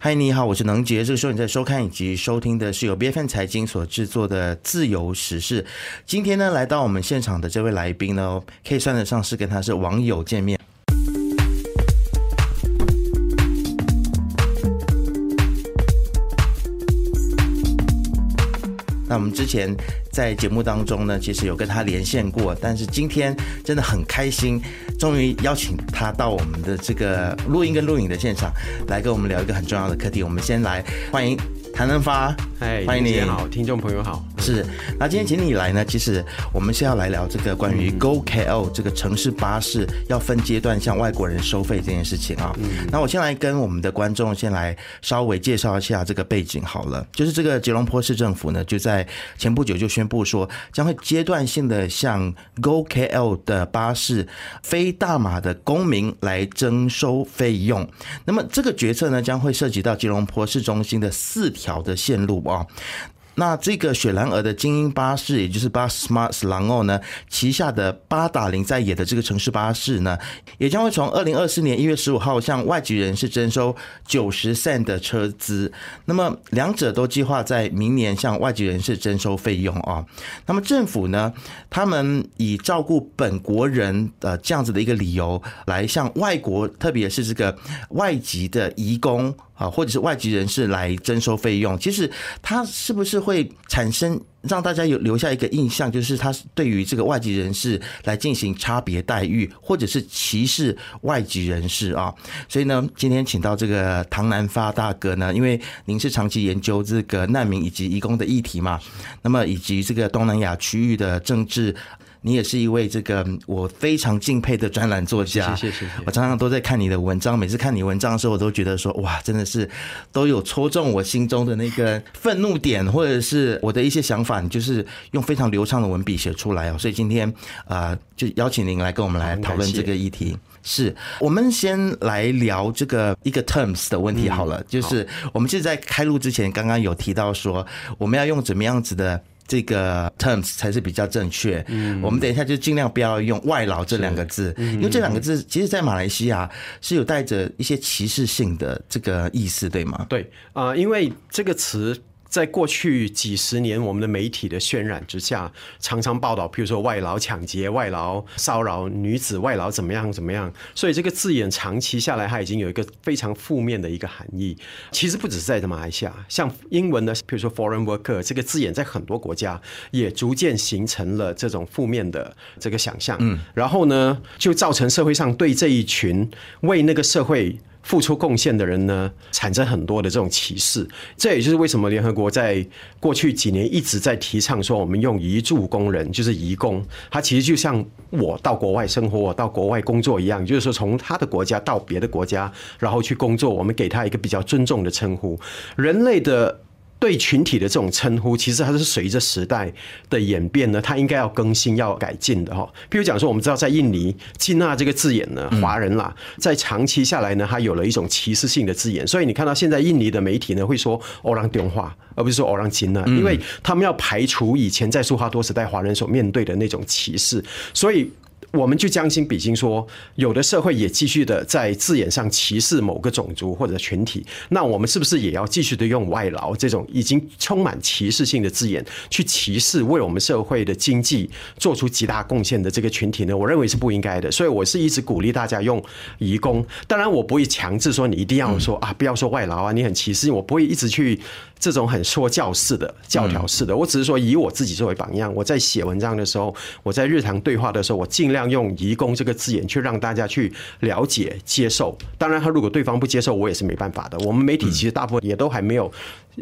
嗨，你好，我是能杰。这个时候你在收看以及收听的是由 BFN 财经所制作的《自由时事》。今天呢，来到我们现场的这位来宾呢，可以算得上是跟他是网友见面。我们之前在节目当中呢，其实有跟他连线过，但是今天真的很开心，终于邀请他到我们的这个录音跟录影的现场，来跟我们聊一个很重要的课题。我们先来欢迎。谭能发，哎，欢迎你好，听众朋友好。是，那今天请你来呢，其实我们是要来聊这个关于 Go KL 这个城市巴士要分阶段向外国人收费这件事情啊。嗯那我先来跟我们的观众先来稍微介绍一下这个背景好了，就是这个吉隆坡市政府呢，就在前不久就宣布说，将会阶段性的向 Go KL 的巴士非大马的公民来征收费用。那么这个决策呢，将会涉及到吉隆坡市中心的四条。条的线路啊。那这个雪兰莪的精英巴士，也就是巴 Smart s l a n g 呢旗下的八打零在野的这个城市巴士呢，也将会从二零二四年一月十五号向外籍人士征收九十 cent 的车资。那么两者都计划在明年向外籍人士征收费用啊。那么政府呢，他们以照顾本国人的这样子的一个理由，来向外国，特别是这个外籍的移工啊，或者是外籍人士来征收费用。其实他是不是？会产生让大家有留下一个印象，就是他对于这个外籍人士来进行差别待遇，或者是歧视外籍人士啊。所以呢，今天请到这个唐南发大哥呢，因为您是长期研究这个难民以及移工的议题嘛，那么以及这个东南亚区域的政治。你也是一位这个我非常敬佩的专栏作家，谢谢谢谢。我常常都在看你的文章，每次看你文章的时候，我都觉得说哇，真的是都有戳中我心中的那个愤怒点，或者是我的一些想法，你就是用非常流畅的文笔写出来哦。所以今天啊，就邀请您来跟我们来讨论这个议题。是我们先来聊这个一个 terms 的问题好了，就是我们其实，在开录之前刚刚有提到说，我们要用怎么样子的。这个 terms 才是比较正确。嗯，我们等一下就尽量不要用外劳这两个字，因为这两个字其实，在马来西亚是有带着一些歧视性的这个意思，对吗？对啊，因为这个词。在过去几十年，我们的媒体的渲染之下，常常报道，譬如说外劳抢劫、外劳骚扰女子、外劳怎么样怎么样。所以这个字眼长期下来，它已经有一个非常负面的一个含义。其实不只是在马来西亚，像英文的，譬如说 foreign worker 这个字眼，在很多国家也逐渐形成了这种负面的这个想象。嗯，然后呢，就造成社会上对这一群为那个社会。付出贡献的人呢，产生很多的这种歧视，这也就是为什么联合国在过去几年一直在提倡说，我们用移住工人，就是移工，他其实就像我到国外生活、我到国外工作一样，就是说从他的国家到别的国家，然后去工作，我们给他一个比较尊重的称呼，人类的。对群体的这种称呼，其实它是随着时代的演变呢，它应该要更新、要改进的哈。譬如讲说，我们知道在印尼“金纳”这个字眼呢，华人啦，在长期下来呢，它有了一种歧视性的字眼，所以你看到现在印尼的媒体呢，会说“欧朗电话”，而不是说“欧朗金纳”，因为他们要排除以前在苏哈多时代华人所面对的那种歧视，所以。我们就将心比心说，有的社会也继续的在字眼上歧视某个种族或者群体，那我们是不是也要继续的用外劳这种已经充满歧视性的字眼去歧视为我们社会的经济做出极大贡献的这个群体呢？我认为是不应该的，所以我是一直鼓励大家用移工。当然，我不会强制说你一定要说啊，不要说外劳啊，你很歧视，我不会一直去这种很说教式的教条式的。我只是说以我自己作为榜样，我在写文章的时候，我在日常对话的时候，我尽量。这样用“移工”这个字眼去让大家去了解、接受。当然，他如果对方不接受，我也是没办法的。我们媒体其实大部分也都还没有。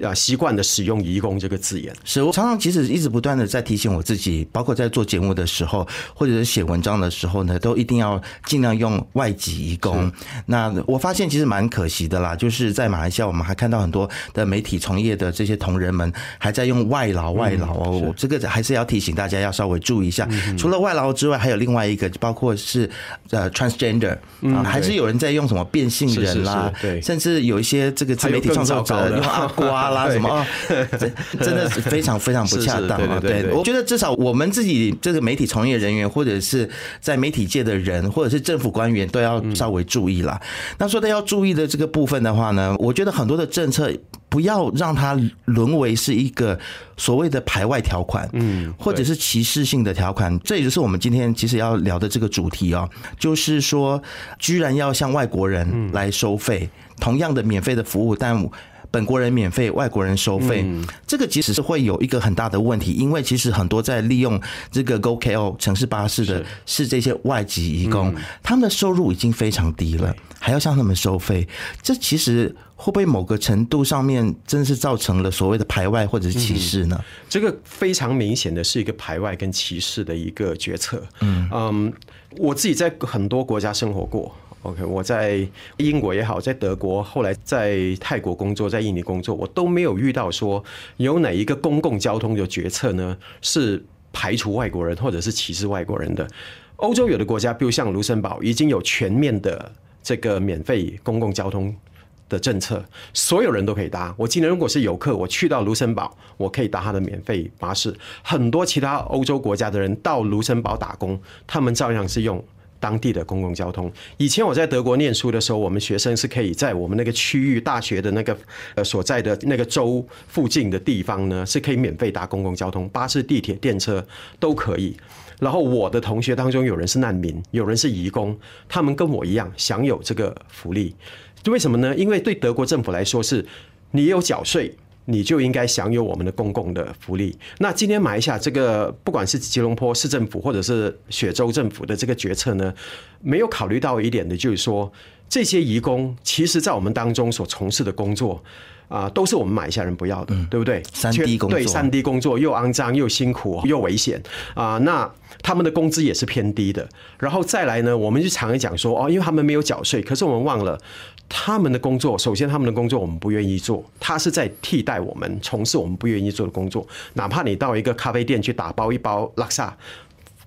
啊，习惯的使用“移工”这个字眼，是我常常其实一直不断的在提醒我自己，包括在做节目的时候，或者是写文章的时候呢，都一定要尽量用外籍移工。那我发现其实蛮可惜的啦，就是在马来西亚，我们还看到很多的媒体从业的这些同仁们还在用外劳、外劳哦，这个还是要提醒大家要稍微注意一下。除了外劳之外，还有另外外一个，包括是呃 transgender 啊，还是有人在用什么变性人啦，对，甚至有一些这个自媒体创作者用阿瓜啦什么，真真的是非常非常不恰当啊！对，我觉得至少我们自己这个媒体从业人员，或者是在媒体界的人，或者是政府官员，都要稍微注意啦。那说到要注意的这个部分的话呢，我觉得很多的政策。不要让它沦为是一个所谓的排外条款，嗯，或者是歧视性的条款。这也就是我们今天其实要聊的这个主题哦，就是说，居然要向外国人来收费，同样的免费的服务，但本国人免费，外国人收费，这个其实是会有一个很大的问题，因为其实很多在利用这个 GoKo 城市巴士的是这些外籍移工，他们的收入已经非常低了，还要向他们收费，这其实。会不会某个程度上面真是造成了所谓的排外或者是歧视呢？这个非常明显的是一个排外跟歧视的一个决策。嗯嗯，我自己在很多国家生活过。OK，我在英国也好，在德国，后来在泰国工作，在印尼工作，我都没有遇到说有哪一个公共交通的决策呢是排除外国人或者是歧视外国人的。欧洲有的国家，比如像卢森堡，已经有全面的这个免费公共交通。的政策，所有人都可以搭。我今天如果是游客，我去到卢森堡，我可以搭他的免费巴士。很多其他欧洲国家的人到卢森堡打工，他们照样是用当地的公共交通。以前我在德国念书的时候，我们学生是可以在我们那个区域大学的那个呃所在的那个州附近的地方呢，是可以免费搭公共交通，巴士、地铁、电车都可以。然后我的同学当中有人是难民，有人是移工，他们跟我一样享有这个福利。为什么呢？因为对德国政府来说，是你有缴税，你就应该享有我们的公共的福利。那今天马来西亚这个，不管是吉隆坡市政府或者是雪州政府的这个决策呢，没有考虑到一点的，就是说这些移工，其实在我们当中所从事的工作。啊，都是我们马来西亚人不要的，对不对？三 D 工作，对三 D 工作又肮脏又辛苦又危险啊！那他们的工资也是偏低的。然后再来呢，我们就常讲说哦，因为他们没有缴税，可是我们忘了他们的工作。首先，他们的工作我们不愿意做，他是在替代我们从事我们不愿意做的工作。哪怕你到一个咖啡店去打包一包拉萨，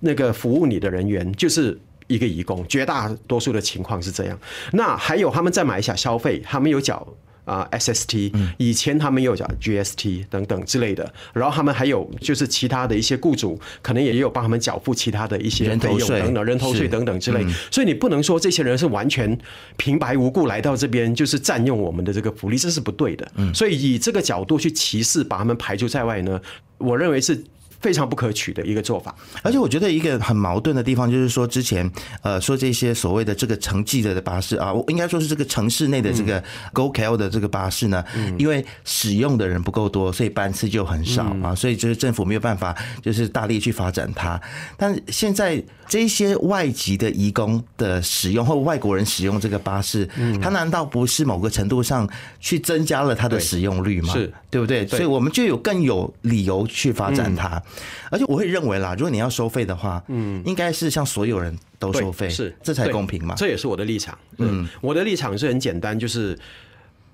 那个服务你的人员就是一个移工，绝大多数的情况是这样。那还有他们在马来西亚消费，他们有缴。啊，SST，以前他们有讲 GST 等等之类的，然后他们还有就是其他的一些雇主可能也有帮他们缴付其他的一些费用等等，人头税等等之类，所以你不能说这些人是完全平白无故来到这边就是占用我们的这个福利，这是不对的。所以以这个角度去歧视，把他们排除在外呢，我认为是。非常不可取的一个做法，而且我觉得一个很矛盾的地方就是说，之前呃说这些所谓的这个城际的巴士啊，我应该说是这个城市内的这个 GoKL 的这个巴士呢，因为使用的人不够多，所以班次就很少啊，所以就是政府没有办法就是大力去发展它。但现在这些外籍的移工的使用或外国人使用这个巴士，它难道不是某个程度上去增加了它的使用率吗？是，对不对？所以我们就有更有理由去发展它。而且我会认为啦，如果你要收费的话，嗯，应该是像所有人都收费，是这才公平嘛。这也是我的立场。嗯，我的立场是很简单，就是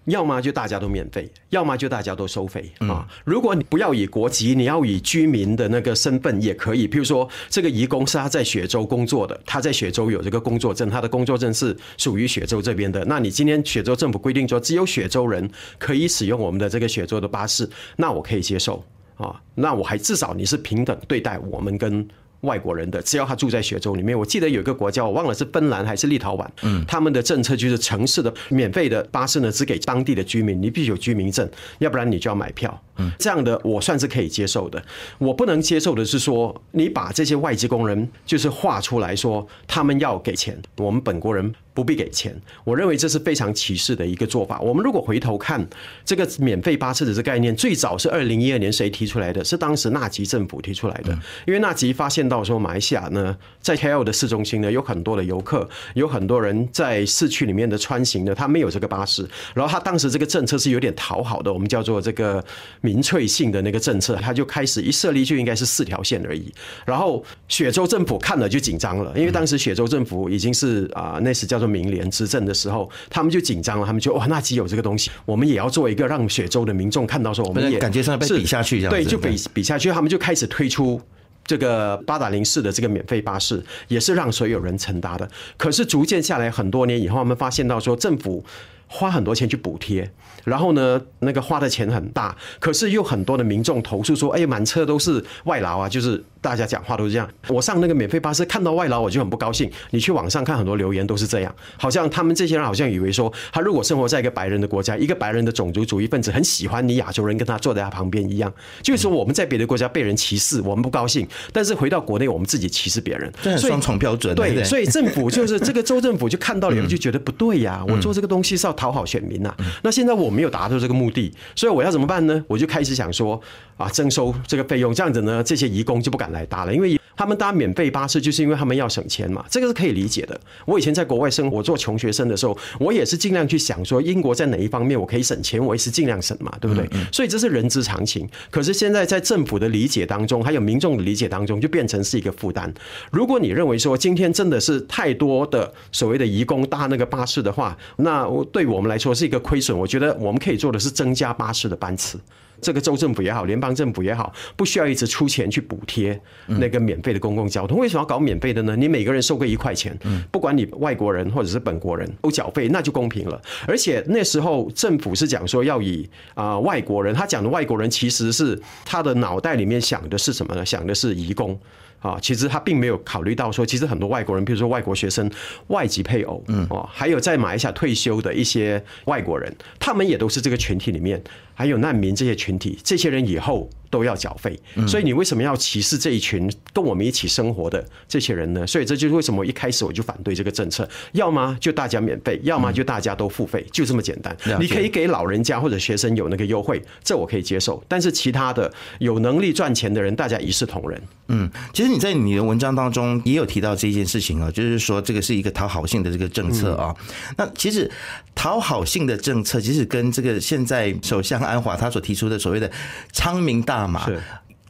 要么就大家都免费，要么就大家都收费啊。如果你不要以国籍，你要以居民的那个身份也可以。譬如说，这个移工是他在雪州工作的，他在雪州有这个工作证，他的工作证是属于雪州这边的。那你今天雪州政府规定说，只有雪州人可以使用我们的这个雪州的巴士，那我可以接受。啊，那我还至少你是平等对待我们跟外国人的，只要他住在雪州里面。我记得有一个国家，我忘了是芬兰还是立陶宛，嗯，他们的政策就是城市的免费的巴士呢，只给当地的居民，你必须有居民证，要不然你就要买票。嗯，这样的我算是可以接受的。我不能接受的是说，你把这些外籍工人就是画出来说他们要给钱，我们本国人。不必给钱，我认为这是非常歧视的一个做法。我们如果回头看这个免费巴士的这概念，最早是二零一二年谁提出来的？是当时纳吉政府提出来的。因为纳吉发现到说，马来西亚呢，在 KL 的市中心呢，有很多的游客，有很多人在市区里面的穿行呢，他没有这个巴士。然后他当时这个政策是有点讨好的，我们叫做这个民粹性的那个政策，他就开始一设立就应该是四条线而已。然后雪州政府看了就紧张了，因为当时雪州政府已经是啊，那时叫做。民联执政的时候，他们就紧张了，他们就哇，那既有这个东西，我们也要做一个让雪州的民众看到说，我们也感觉上被比下去，这样对，就比比下去，他们就开始推出这个八达零四的这个免费巴士，也是让所有人乘搭的。可是逐渐下来，很多年以后，他们发现到说，政府花很多钱去补贴，然后呢，那个花的钱很大，可是又很多的民众投诉说，哎，满车都是外劳啊，就是大家讲话都是这样。我上那个免费巴士看到外劳，我就很不高兴。你去网上看很多留言都是这样，好像他们这些人好像以为说，他如果生活在一个白人的国家，一个白人的种族主义分子很喜欢你亚洲人跟他坐在他旁边一样，就是说我们在别的国家被人歧视，我们不高兴，但是回到国内我们自己歧视别人，双重标准。对，所以政府就是这个州政府就看到了，就觉得不对呀，我做这个东西是要讨好选民呐。那现在我没有达到这个目的，所以我要怎么办呢？我就开始想说啊，征收这个费用，这样子呢，这些移工就不敢来搭了，因为他们搭免费巴士就是因为他们要省钱嘛，这个是可以理解的。我以前在国外生活做穷学生的时候，我也是尽量去想说，英国在哪一方面我可以省钱，我也是尽量省嘛，对不对？所以这是人之常情。可是现在在政府的理解当中，还有民众的理解当中，就变成是一个负担。如果你认为说今天真的是太多的所谓的移工搭那个巴士的话，那对我们来说是一个亏损。我觉得我们可以做的是增加巴士的班次。这个州政府也好，联邦政府也好，不需要一直出钱去补贴那个免费的公共交通。为什么要搞免费的呢？你每个人收个一块钱，不管你外国人或者是本国人都缴费，那就公平了。而且那时候政府是讲说要以啊外国人，他讲的外国人其实是他的脑袋里面想的是什么呢？想的是移工。啊，其实他并没有考虑到说，其实很多外国人，比如说外国学生、外籍配偶，嗯，哦，还有在马来西亚退休的一些外国人，他们也都是这个群体里面，还有难民这些群体，这些人以后。都要缴费，所以你为什么要歧视这一群跟我们一起生活的这些人呢？所以这就是为什么一开始我就反对这个政策，要么就大家免费，要么就大家都付费，就这么简单。你可以给老人家或者学生有那个优惠，这我可以接受。但是其他的有能力赚钱的人，大家一视同仁。嗯，其实你在你的文章当中也有提到这件事情啊，就是说这个是一个讨好性的这个政策啊。那其实讨好性的政策，其实跟这个现在首相安华他所提出的所谓的昌明大。大嘛，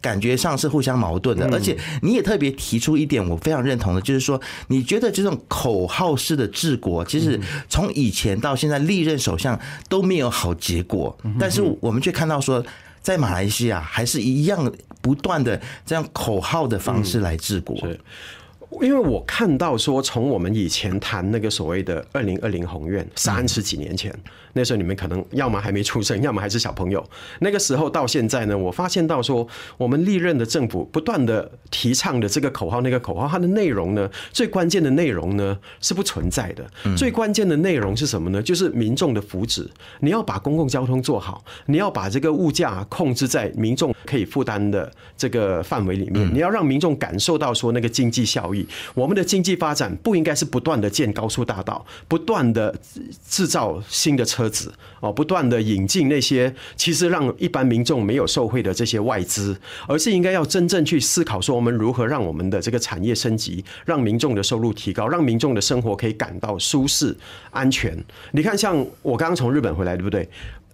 感觉上是互相矛盾的，而且你也特别提出一点，我非常认同的，就是说，你觉得这种口号式的治国，其实从以前到现在历任首相都没有好结果，但是我们却看到说，在马来西亚还是一样不断的这样口号的方式来治国。因为我看到说，从我们以前谈那个所谓的二零二零宏愿，三十几年前。那时候你们可能要么还没出生，要么还是小朋友。那个时候到现在呢，我发现到说，我们历任的政府不断的提倡的这个口号，那个口号它的内容呢，最关键的内容呢是不存在的。最关键的内容是什么呢？就是民众的福祉。你要把公共交通做好，你要把这个物价控制在民众可以负担的这个范围里面。你要让民众感受到说那个经济效益。我们的经济发展不应该是不断的建高速大道，不断的制造新的车。子哦，不断的引进那些其实让一般民众没有受惠的这些外资，而是应该要真正去思考说，我们如何让我们的这个产业升级，让民众的收入提高，让民众的生活可以感到舒适、安全。你看，像我刚刚从日本回来，对不对？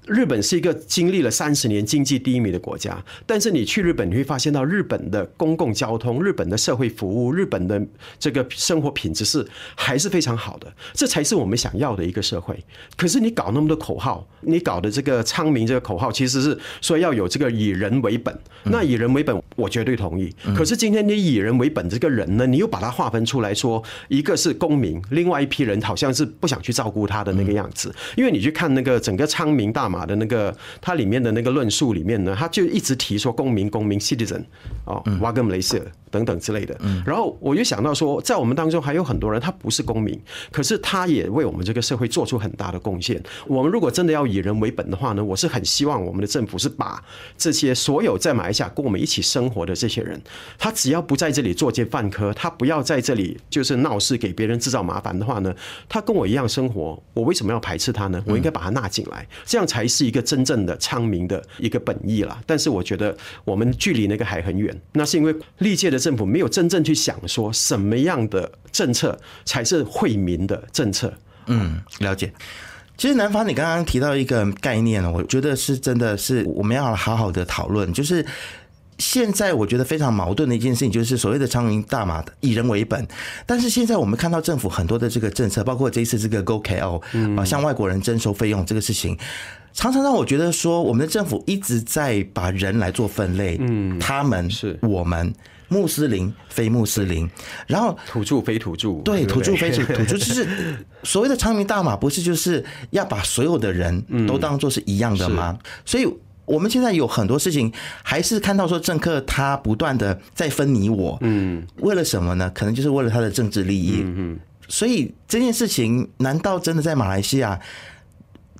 日本是一个经历了三十年经济低迷的国家，但是你去日本，你会发现到日本的公共交通、日本的社会服务、日本的这个生活品质是还是非常好的，这才是我们想要的一个社会。可是你搞那么多口号，你搞的这个昌明这个口号，其实是说要有这个以人为本。那以人为本，我绝对同意。可是今天你以人为本这个人呢，你又把它划分出来说，一个是公民，另外一批人好像是不想去照顾他的那个样子。因为你去看那个整个昌明大。马的那个，它里面的那个论述里面呢，他就一直提说公民、公民 （citizen） 哦，瓦格姆雷瑟等等之类的。然后我就想到说，在我们当中还有很多人，他不是公民，可是他也为我们这个社会做出很大的贡献。我们如果真的要以人为本的话呢，我是很希望我们的政府是把这些所有在马来西亚跟我们一起生活的这些人，他只要不在这里作奸犯科，他不要在这里就是闹事给别人制造麻烦的话呢，他跟我一样生活，我为什么要排斥他呢？我应该把他纳进来，这样才。是一个真正的昌明的一个本意啦。但是我觉得我们距离那个还很远。那是因为历届的政府没有真正去想说什么样的政策才是惠民的政策。嗯，了解。其实南方，你刚刚提到一个概念我觉得是真的是我们要好好的讨论，就是。现在我觉得非常矛盾的一件事情，就是所谓的苍蝇大马以人为本，但是现在我们看到政府很多的这个政策，包括这一次这个 Go KO 啊，向外国人征收费用这个事情，常常让我觉得说，我们的政府一直在把人来做分类，嗯，他们是我们。穆斯林非穆斯林，然后土著非土著，对土著非土土著，就是所谓的长明大马，不是就是要把所有的人都当做是一样的吗？所以。我们现在有很多事情，还是看到说政客他不断的在分你我，嗯，为了什么呢？可能就是为了他的政治利益，嗯嗯。所以这件事情，难道真的在马来西亚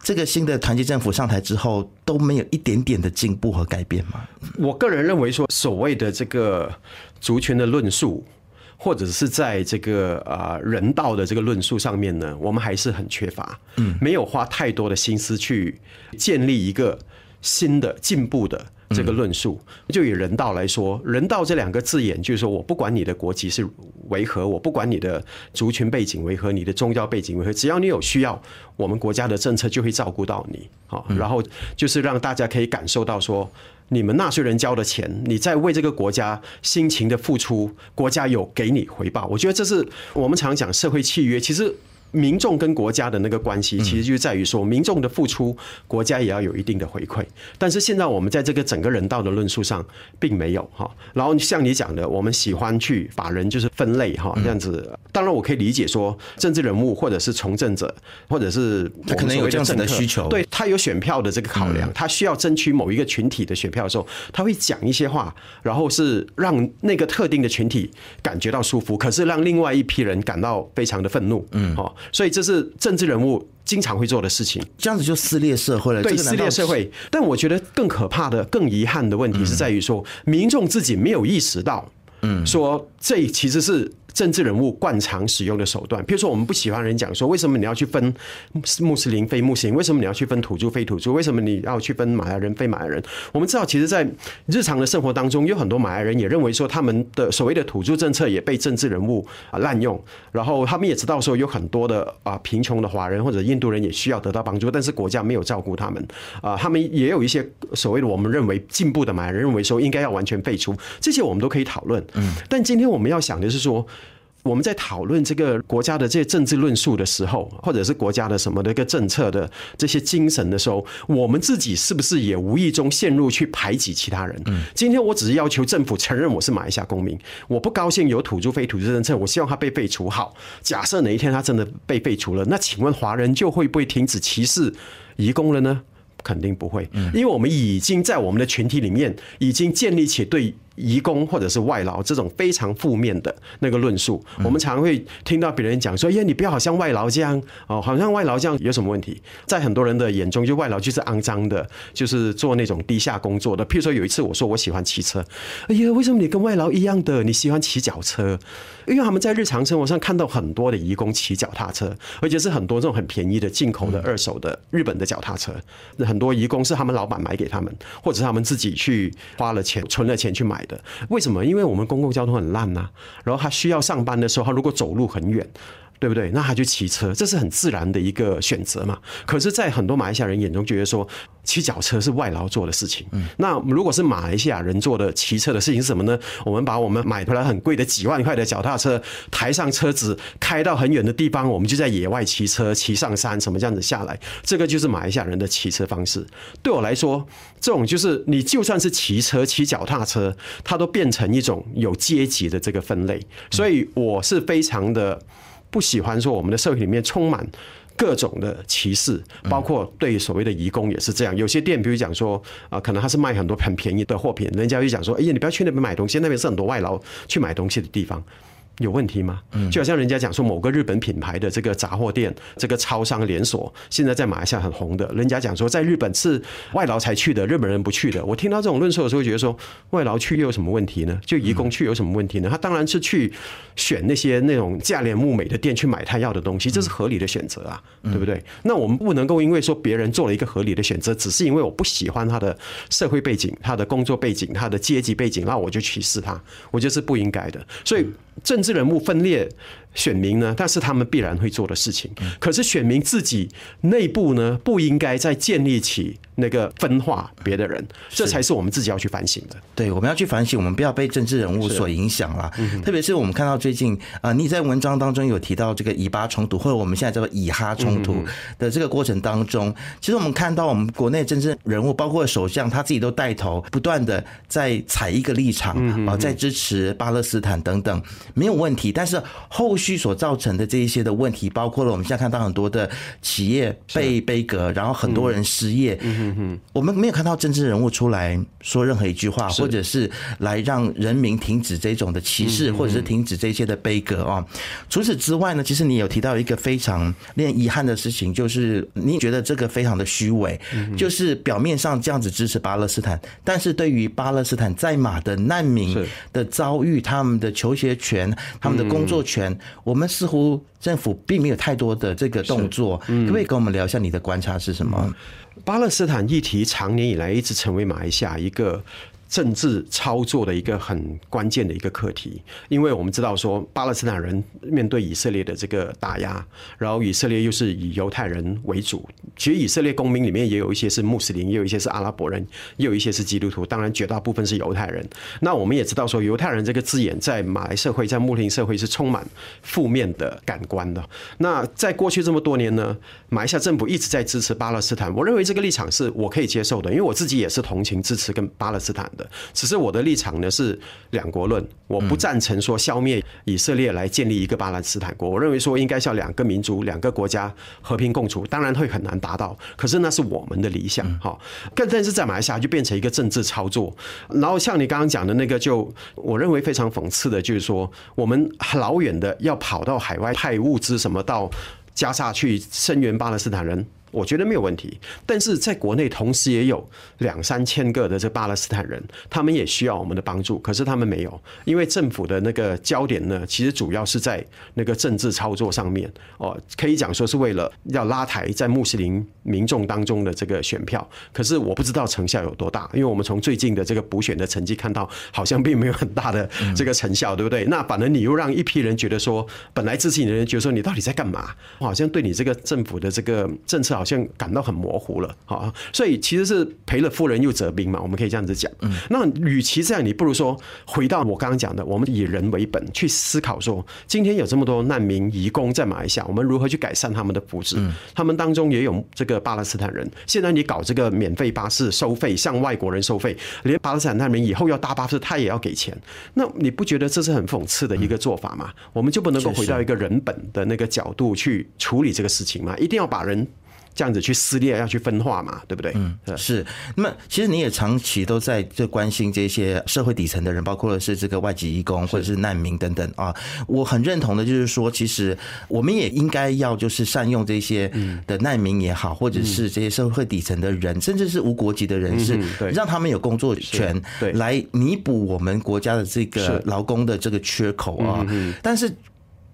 这个新的团结政府上台之后都没有一点点的进步和改变吗？我个人认为说，所谓的这个族群的论述，或者是在这个啊人道的这个论述上面呢，我们还是很缺乏，嗯，没有花太多的心思去建立一个。新的进步的这个论述，就以人道来说，人道这两个字眼，就是说我不管你的国籍是为何，我不管你的族群背景为何，你的宗教背景为何，只要你有需要，我们国家的政策就会照顾到你。好，然后就是让大家可以感受到说，你们纳税人交的钱，你在为这个国家辛勤的付出，国家有给你回报。我觉得这是我们常讲社会契约，其实。民众跟国家的那个关系，其实就在于说，民众的付出，国家也要有一定的回馈。但是现在我们在这个整个人道的论述上，并没有哈。然后像你讲的，我们喜欢去把人就是分类哈，这样子。当然，我可以理解说，政治人物或者是从政者，或者是他可能有这样子的需求，对他有选票的这个考量，他需要争取某一个群体的选票的时候，他会讲一些话，然后是让那个特定的群体感觉到舒服，可是让另外一批人感到非常的愤怒。嗯，好。所以这是政治人物经常会做的事情，这样子就撕裂社会了。对，撕裂社会。但我觉得更可怕的、更遗憾的问题是在于说，民众自己没有意识到，嗯，说这其实是。政治人物惯常使用的手段，比如说我们不喜欢人讲说，为什么你要去分穆斯林非穆斯林？为什么你要去分土著非土著？为什么你要去分马来人非马来人？我们知道，其实，在日常的生活当中，有很多马来人也认为说，他们的所谓的土著政策也被政治人物啊滥用。然后他们也知道说，有很多的啊贫穷的华人或者印度人也需要得到帮助，但是国家没有照顾他们啊。他们也有一些所谓的我们认为进步的马来人认为说，应该要完全废除这些，我们都可以讨论。嗯，但今天我们要想的是说。我们在讨论这个国家的这些政治论述的时候，或者是国家的什么的一个政策的这些精神的时候，我们自己是不是也无意中陷入去排挤其他人？嗯，今天我只是要求政府承认我是马来西亚公民，我不高兴有土著非土著政策，我希望它被废除。好，假设哪一天它真的被废除了，那请问华人就会不会停止歧视移工了呢？肯定不会，因为我们已经在我们的群体里面已经建立起对。移工或者是外劳这种非常负面的那个论述，我们常会听到别人讲说：“耶，你不要好像外劳这样哦，好像外劳这样有什么问题？”在很多人的眼中，就外劳就是肮脏的，就是做那种低下工作的。譬如说，有一次我说我喜欢骑车，哎呀，为什么你跟外劳一样的？你喜欢骑脚车？因为他们在日常生活上看到很多的移工骑脚踏车，而且是很多这种很便宜的进口的二手的日本的脚踏车。很多移工是他们老板买给他们，或者是他们自己去花了钱存了钱去买。的为什么？因为我们公共交通很烂呐，然后他需要上班的时候，他如果走路很远。对不对？那他就骑车，这是很自然的一个选择嘛。可是，在很多马来西亚人眼中，觉得说骑脚车是外劳做的事情。嗯，那如果是马来西亚人做的骑车的事情是什么呢？我们把我们买回来很贵的几万块的脚踏车抬上车子，开到很远的地方，我们就在野外骑车，骑上山什么这样子下来，这个就是马来西亚人的骑车方式。对我来说，这种就是你就算是骑车、骑脚踏车，它都变成一种有阶级的这个分类。所以我是非常的。不喜欢说我们的社会里面充满各种的歧视，包括对所谓的移工也是这样。有些店，比如讲说啊，可能他是卖很多很便宜的货品，人家就讲说，哎呀，你不要去那边买东西，那边是很多外劳去买东西的地方。有问题吗？就好像人家讲说某个日本品牌的这个杂货店、这个超商连锁，现在在马来西亚很红的。人家讲说在日本是外劳才去的，日本人不去的。我听到这种论述的时候，觉得说外劳去又有什么问题呢？就移工去有什么问题呢？他当然是去选那些那种价廉物美的店去买他要的东西，这是合理的选择啊，对不对？那我们不能够因为说别人做了一个合理的选择，只是因为我不喜欢他的社会背景、他的工作背景、他的阶级背景，那我就歧视他，我觉得是不应该的。所以。政治人物分裂选民呢，但是他们必然会做的事情。可是选民自己内部呢，不应该再建立起那个分化别的人，这才是我们自己要去反省的。对，我们要去反省，我们不要被政治人物所影响了。特别是我们看到最近啊，你在文章当中有提到这个以巴冲突，或者我们现在叫做以哈冲突的这个过程当中，其实我们看到我们国内政治人物，包括首相他自己都带头，不断的在踩一个立场啊，在支持巴勒斯坦等等，没有问题。但是后续所造成的这一些的问题，包括了我们现在看到很多的企业被悲格，然后很多人失业。我们没有看到政治人物出来说任何一句话，或者是来让人民停止这种的歧视，或者是停止这些的悲歌啊。除此之外呢，其实你有提到一个非常令人遗憾的事情，就是你觉得这个非常的虚伪，就是表面上这样子支持巴勒斯坦，但是对于巴勒斯坦在马的难民的遭遇，他们的求学权、他们的工作权，我们似乎政府并没有太多的这个动作。可不可以跟我们聊一下你的观察是什么？巴勒斯坦议题长年以来一直成为马来西亚一个。政治操作的一个很关键的一个课题，因为我们知道说巴勒斯坦人面对以色列的这个打压，然后以色列又是以犹太人为主，其实以色列公民里面也有一些是穆斯林，也有一些是阿拉伯人，也有一些是基督徒，当然绝大部分是犹太人。那我们也知道说犹太人这个字眼在马来社会，在穆斯林社会是充满负面的感官的。那在过去这么多年呢，马来西亚政府一直在支持巴勒斯坦，我认为这个立场是我可以接受的，因为我自己也是同情支持跟巴勒斯坦的。只是我的立场呢是两国论，我不赞成说消灭以色列来建立一个巴勒斯坦国。我认为说应该是要两个民族、两个国家和平共处，当然会很难达到，可是那是我们的理想哈。更但是在马来西亚就变成一个政治操作。然后像你刚刚讲的那个，就我认为非常讽刺的，就是说我们老远的要跑到海外派物资什么到加沙去声援巴勒斯坦人。我觉得没有问题，但是在国内同时也有两三千个的这巴勒斯坦人，他们也需要我们的帮助，可是他们没有，因为政府的那个焦点呢，其实主要是在那个政治操作上面哦，可以讲说是为了要拉抬在穆斯林民众当中的这个选票，可是我不知道成效有多大，因为我们从最近的这个补选的成绩看到，好像并没有很大的这个成效，对不对？那反而你又让一批人觉得说，本来支持你的人觉得说你到底在干嘛？好像对你这个政府的这个政策。好像感到很模糊了，好，所以其实是赔了夫人又折兵嘛，我们可以这样子讲。那与其这样，你不如说回到我刚刚讲的，我们以人为本去思考，说今天有这么多难民、移工在马来西亚，我们如何去改善他们的福祉？他们当中也有这个巴勒斯坦人。现在你搞这个免费巴士收费，向外国人收费，连巴勒斯坦难民以后要搭巴士，他也要给钱。那你不觉得这是很讽刺的一个做法吗？我们就不能够回到一个人本的那个角度去处理这个事情吗？一定要把人。这样子去撕裂，要去分化嘛，对不对？嗯，是。那么，其实你也长期都在这关心这些社会底层的人，包括是这个外籍义工或者是难民等等啊。我很认同的，就是说，其实我们也应该要就是善用这些的难民也好，或者是这些社会底层的人，甚至是无国籍的人士，让他们有工作权，对，来弥补我们国家的这个劳工的这个缺口啊。但是。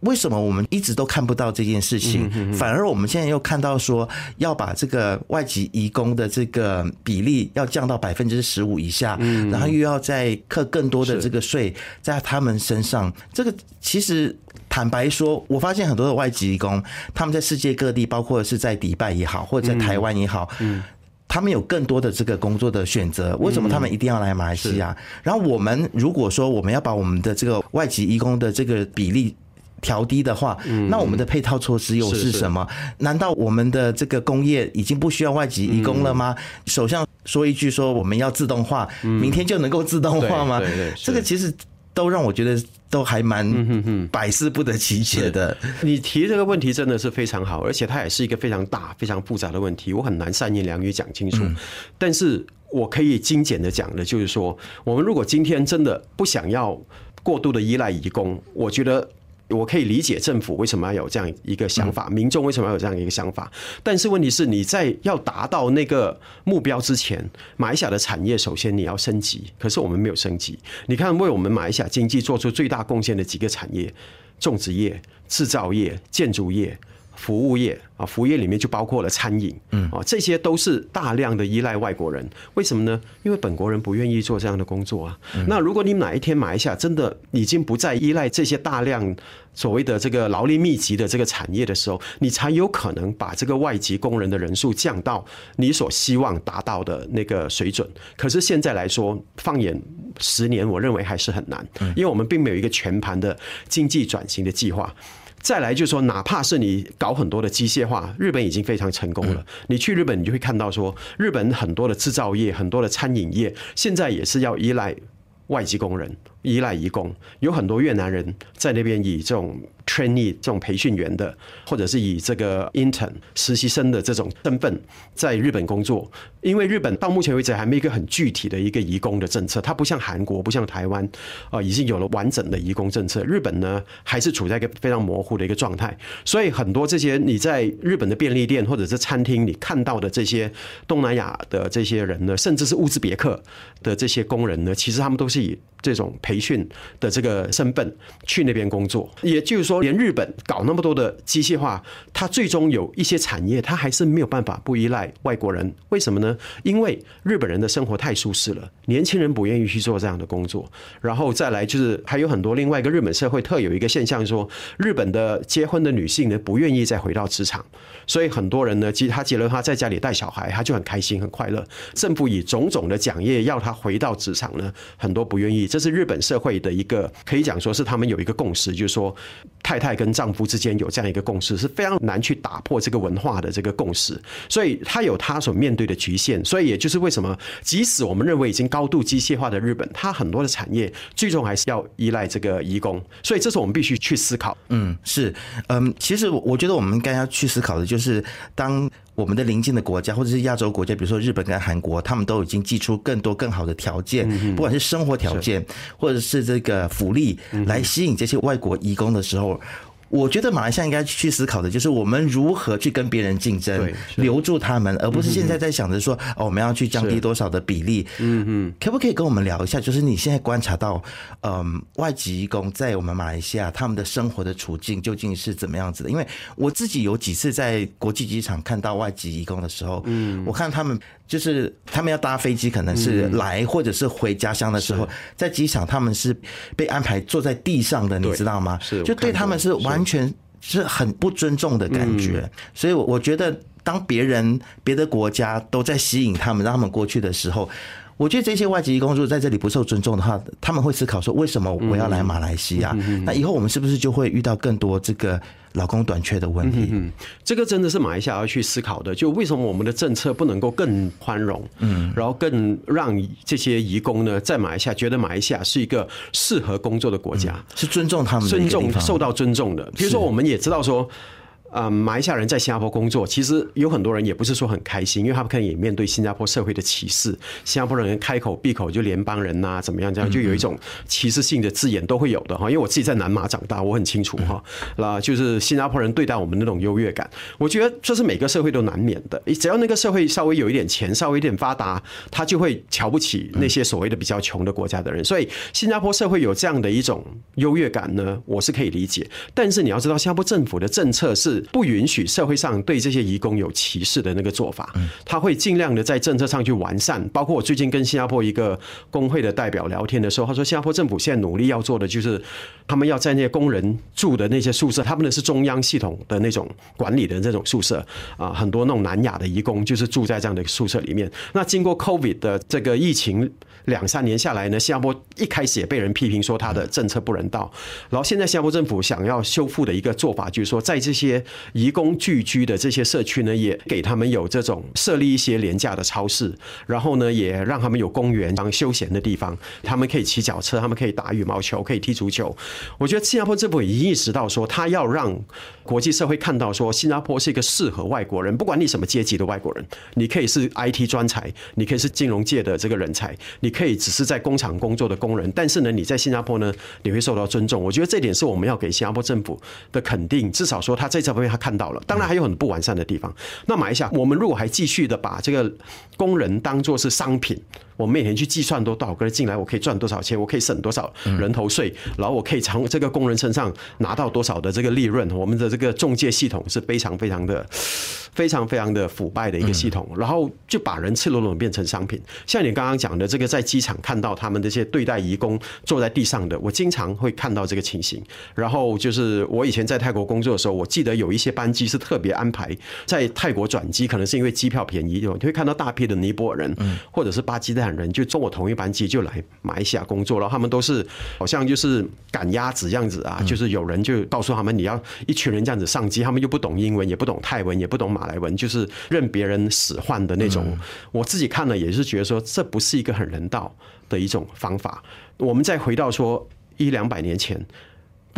为什么我们一直都看不到这件事情？反而我们现在又看到说要把这个外籍移工的这个比例要降到百分之十五以下，然后又要再课更多的这个税在他们身上。这个其实坦白说，我发现很多的外籍移工他们在世界各地，包括是在迪拜也好，或者在台湾也好，他们有更多的这个工作的选择。为什么他们一定要来马来西亚？然后我们如果说我们要把我们的这个外籍移工的这个比例，调低的话，那我们的配套措施又是什么？难道我们的这个工业已经不需要外籍移工了吗？首相说一句说我们要自动化，明天就能够自动化吗？这个其实都让我觉得都还蛮百思不得其解的。你提这个问题真的是非常好，而且它也是一个非常大、非常复杂的问题，我很难三言两语讲清楚。但是我可以精简的讲的，就是说，我们如果今天真的不想要过度的依赖移工，我觉得。我可以理解政府为什么要有这样一个想法，民众为什么要有这样一个想法，但是问题是你在要达到那个目标之前，马来西亚的产业首先你要升级，可是我们没有升级。你看，为我们马来西亚经济做出最大贡献的几个产业：种植业、制造业、建筑业。服务业啊，服务业里面就包括了餐饮，嗯啊，这些都是大量的依赖外国人。为什么呢？因为本国人不愿意做这样的工作啊。那如果你哪一天马来西亚真的已经不再依赖这些大量所谓的这个劳力密集的这个产业的时候，你才有可能把这个外籍工人的人数降到你所希望达到的那个水准。可是现在来说，放眼十年，我认为还是很难，因为我们并没有一个全盘的经济转型的计划。再来就是说，哪怕是你搞很多的机械化，日本已经非常成功了。你去日本，你就会看到说，日本很多的制造业、很多的餐饮业，现在也是要依赖外籍工人。依赖移工，有很多越南人在那边以这种 trainee 这种培训员的，或者是以这个 intern 实习生的这种身份在日本工作。因为日本到目前为止还没一个很具体的一个移工的政策，它不像韩国，不像台湾啊，已经有了完整的移工政策。日本呢，还是处在一个非常模糊的一个状态。所以很多这些你在日本的便利店或者是餐厅你看到的这些东南亚的这些人呢，甚至是乌兹别克的这些工人呢，其实他们都是以这种培训的这个身份去那边工作，也就是说，连日本搞那么多的机械化，它最终有一些产业，它还是没有办法不依赖外国人。为什么呢？因为日本人的生活太舒适了，年轻人不愿意去做这样的工作。然后再来就是还有很多另外一个日本社会特有一个现象，说日本的结婚的女性呢不愿意再回到职场，所以很多人呢，其实他结了，他在家里带小孩，他就很开心很快乐。政府以种种的奖业要他回到职场呢，很多不愿意。这是日本社会的一个可以讲说是他们有一个共识，就是说太太跟丈夫之间有这样一个共识是非常难去打破这个文化的这个共识，所以他有他所面对的局限。所以也就是为什么，即使我们认为已经高度机械化的日本，它很多的产业最终还是要依赖这个移工。所以这是我们必须去思考。嗯，是，嗯，其实我觉得我们该要去思考的就是当。我们的邻近的国家，或者是亚洲国家，比如说日本跟韩国，他们都已经寄出更多更好的条件，不管是生活条件，或者是这个福利，来吸引这些外国移工的时候。我觉得马来西亚应该去思考的就是我们如何去跟别人竞争，留住他们，而不是现在在想着说哦，我们要去降低多少的比例。嗯嗯，可不可以跟我们聊一下？就是你现在观察到，嗯，外籍工在我们马来西亚他们的生活的处境究竟是怎么样子的？因为我自己有几次在国际机场看到外籍移工的时候，嗯，我看他们。就是他们要搭飞机，可能是来或者是回家乡的时候，在机场他们是被安排坐在地上的，你知道吗？是，就对他们是完全是很不尊重的感觉。所以我觉得，当别人别的国家都在吸引他们，让他们过去的时候。我觉得这些外籍移工如果在这里不受尊重的话，他们会思考说：为什么我要来马来西亚？那以后我们是不是就会遇到更多这个劳工短缺的问题？嗯，这个真的是马来西亚要去思考的。就为什么我们的政策不能够更宽容？嗯，然后更让这些移工呢，在马来西亚觉得马来西亚是一个适合工作的国家，是尊重他们、尊重受到尊重的。比如说，我们也知道说。啊，马来西亚人在新加坡工作，其实有很多人也不是说很开心，因为他们可能也面对新加坡社会的歧视。新加坡人开口闭口就联邦人呐，怎么样这样，就有一种歧视性的字眼都会有的哈。因为我自己在南马长大，我很清楚哈。那就是新加坡人对待我们那种优越感，我觉得这是每个社会都难免的。只要那个社会稍微有一点钱，稍微有点发达，他就会瞧不起那些所谓的比较穷的国家的人。所以新加坡社会有这样的一种优越感呢，我是可以理解。但是你要知道，新加坡政府的政策是。不允许社会上对这些移工有歧视的那个做法，他会尽量的在政策上去完善。包括我最近跟新加坡一个工会的代表聊天的时候，他说新加坡政府现在努力要做的就是，他们要在那些工人住的那些宿舍，他们的是中央系统的那种管理的这种宿舍啊，很多那种南亚的移工就是住在这样的宿舍里面。那经过 COVID 的这个疫情两三年下来呢，新加坡一开始也被人批评说他的政策不人道，然后现在新加坡政府想要修复的一个做法就是说，在这些移工聚居的这些社区呢，也给他们有这种设立一些廉价的超市，然后呢，也让他们有公园当休闲的地方，他们可以骑脚车，他们可以打羽毛球，可以踢足球。我觉得新加坡政府已经意识到说，他要让国际社会看到说，新加坡是一个适合外国人，不管你什么阶级的外国人，你可以是 IT 专才，你可以是金融界的这个人才，你可以只是在工厂工作的工人，但是呢，你在新加坡呢，你会受到尊重。我觉得这点是我们要给新加坡政府的肯定，至少说他在这方面他。看到了，当然还有很不完善的地方。那马来西亚，我们如果还继续的把这个工人当做是商品，我每天去计算多多少个人进来，我可以赚多少钱，我可以省多少人头税，然后我可以从这个工人身上拿到多少的这个利润。我们的这个中介系统是非常非常的、非常非常的腐败的一个系统，然后就把人赤裸裸变成商品。像你刚刚讲的这个，在机场看到他们这些对待移工坐在地上的，我经常会看到这个情形。然后就是我以前在泰国工作的时候，我记得有一些班机是特别安排在泰国转机，可能是因为机票便宜，你会看到大批的尼泊尔人或者是巴基斯坦人就坐我同一班机就来马来西亚工作，然后他们都是好像就是赶鸭子样子啊，就是有人就告诉他们你要一群人这样子上机，他们又不懂英文，也不懂泰文，也不懂马来文，就是任别人使唤的那种。我自己看了也是觉得说，这不是一个很人道的一种方法。我们再回到说一两百年前。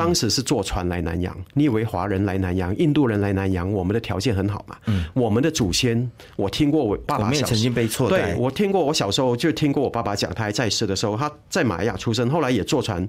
当时是坐船来南洋，你以为华人来南洋、印度人来南洋，我们的条件很好嘛？嗯，我们的祖先，我听过我爸爸曾经被错待，对我听过，我小时候就听过我爸爸讲，他还在世的时候，他在马来亚出生，后来也坐船，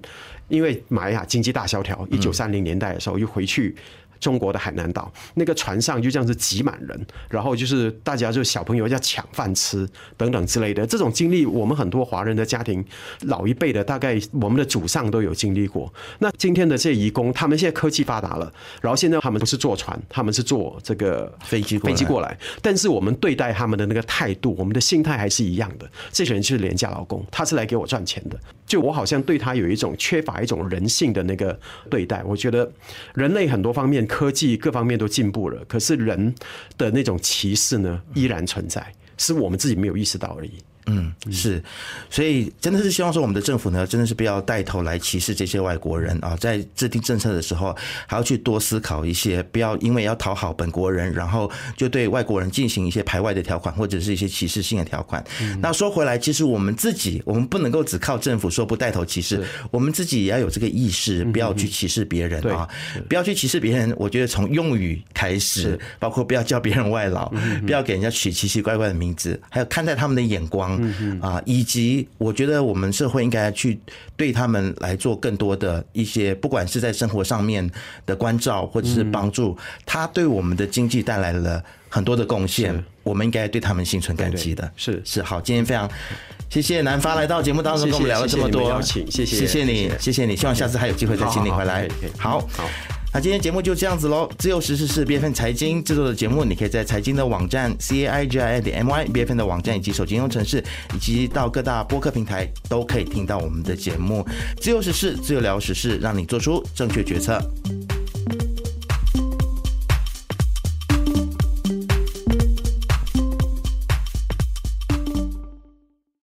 因为马来亚经济大萧条，一九三零年代的时候又回去。中国的海南岛那个船上就这样子挤满人，然后就是大家就小朋友要抢饭吃等等之类的这种经历，我们很多华人的家庭老一辈的大概我们的祖上都有经历过。那今天的这移工，他们现在科技发达了，然后现在他们不是坐船，他们是坐这个飞机飞机过来，但是我们对待他们的那个态度，我们的心态还是一样的。这些人就是廉价劳工，他是来给我赚钱的，就我好像对他有一种缺乏一种人性的那个对待。我觉得人类很多方面。科技各方面都进步了，可是人的那种歧视呢，依然存在，是我们自己没有意识到而已。嗯，是，所以真的是希望说我们的政府呢，真的是不要带头来歧视这些外国人啊，在制定政策的时候，还要去多思考一些，不要因为要讨好本国人，然后就对外国人进行一些排外的条款或者是一些歧视性的条款。那说回来，其实我们自己，我们不能够只靠政府说不带头歧视，我们自己也要有这个意识，不要去歧视别人啊，不要去歧视别人。我觉得从用语开始，包括不要叫别人外劳，不要给人家取奇奇怪怪的名字，还有看待他们的眼光。啊，以及我觉得我们社会应该去对他们来做更多的一些，不管是在生活上面的关照或者是帮助，他对我们的经济带来了很多的贡献，我们应该对他们心存感激的。是是，好，今天非常谢谢南发来到节目当中跟我们聊了这么多，邀请，谢谢谢谢你，谢谢你，希望下次还有机会再请你回来。好好。那今天节目就这样子喽。自由时事是 B F N 财经制作的节目，你可以在财经的网站 C A I G I 点 M Y B F N 的网站以及手机应用程式，以及到各大播客平台都可以听到我们的节目。自由时事，自由聊时事，让你做出正确决策。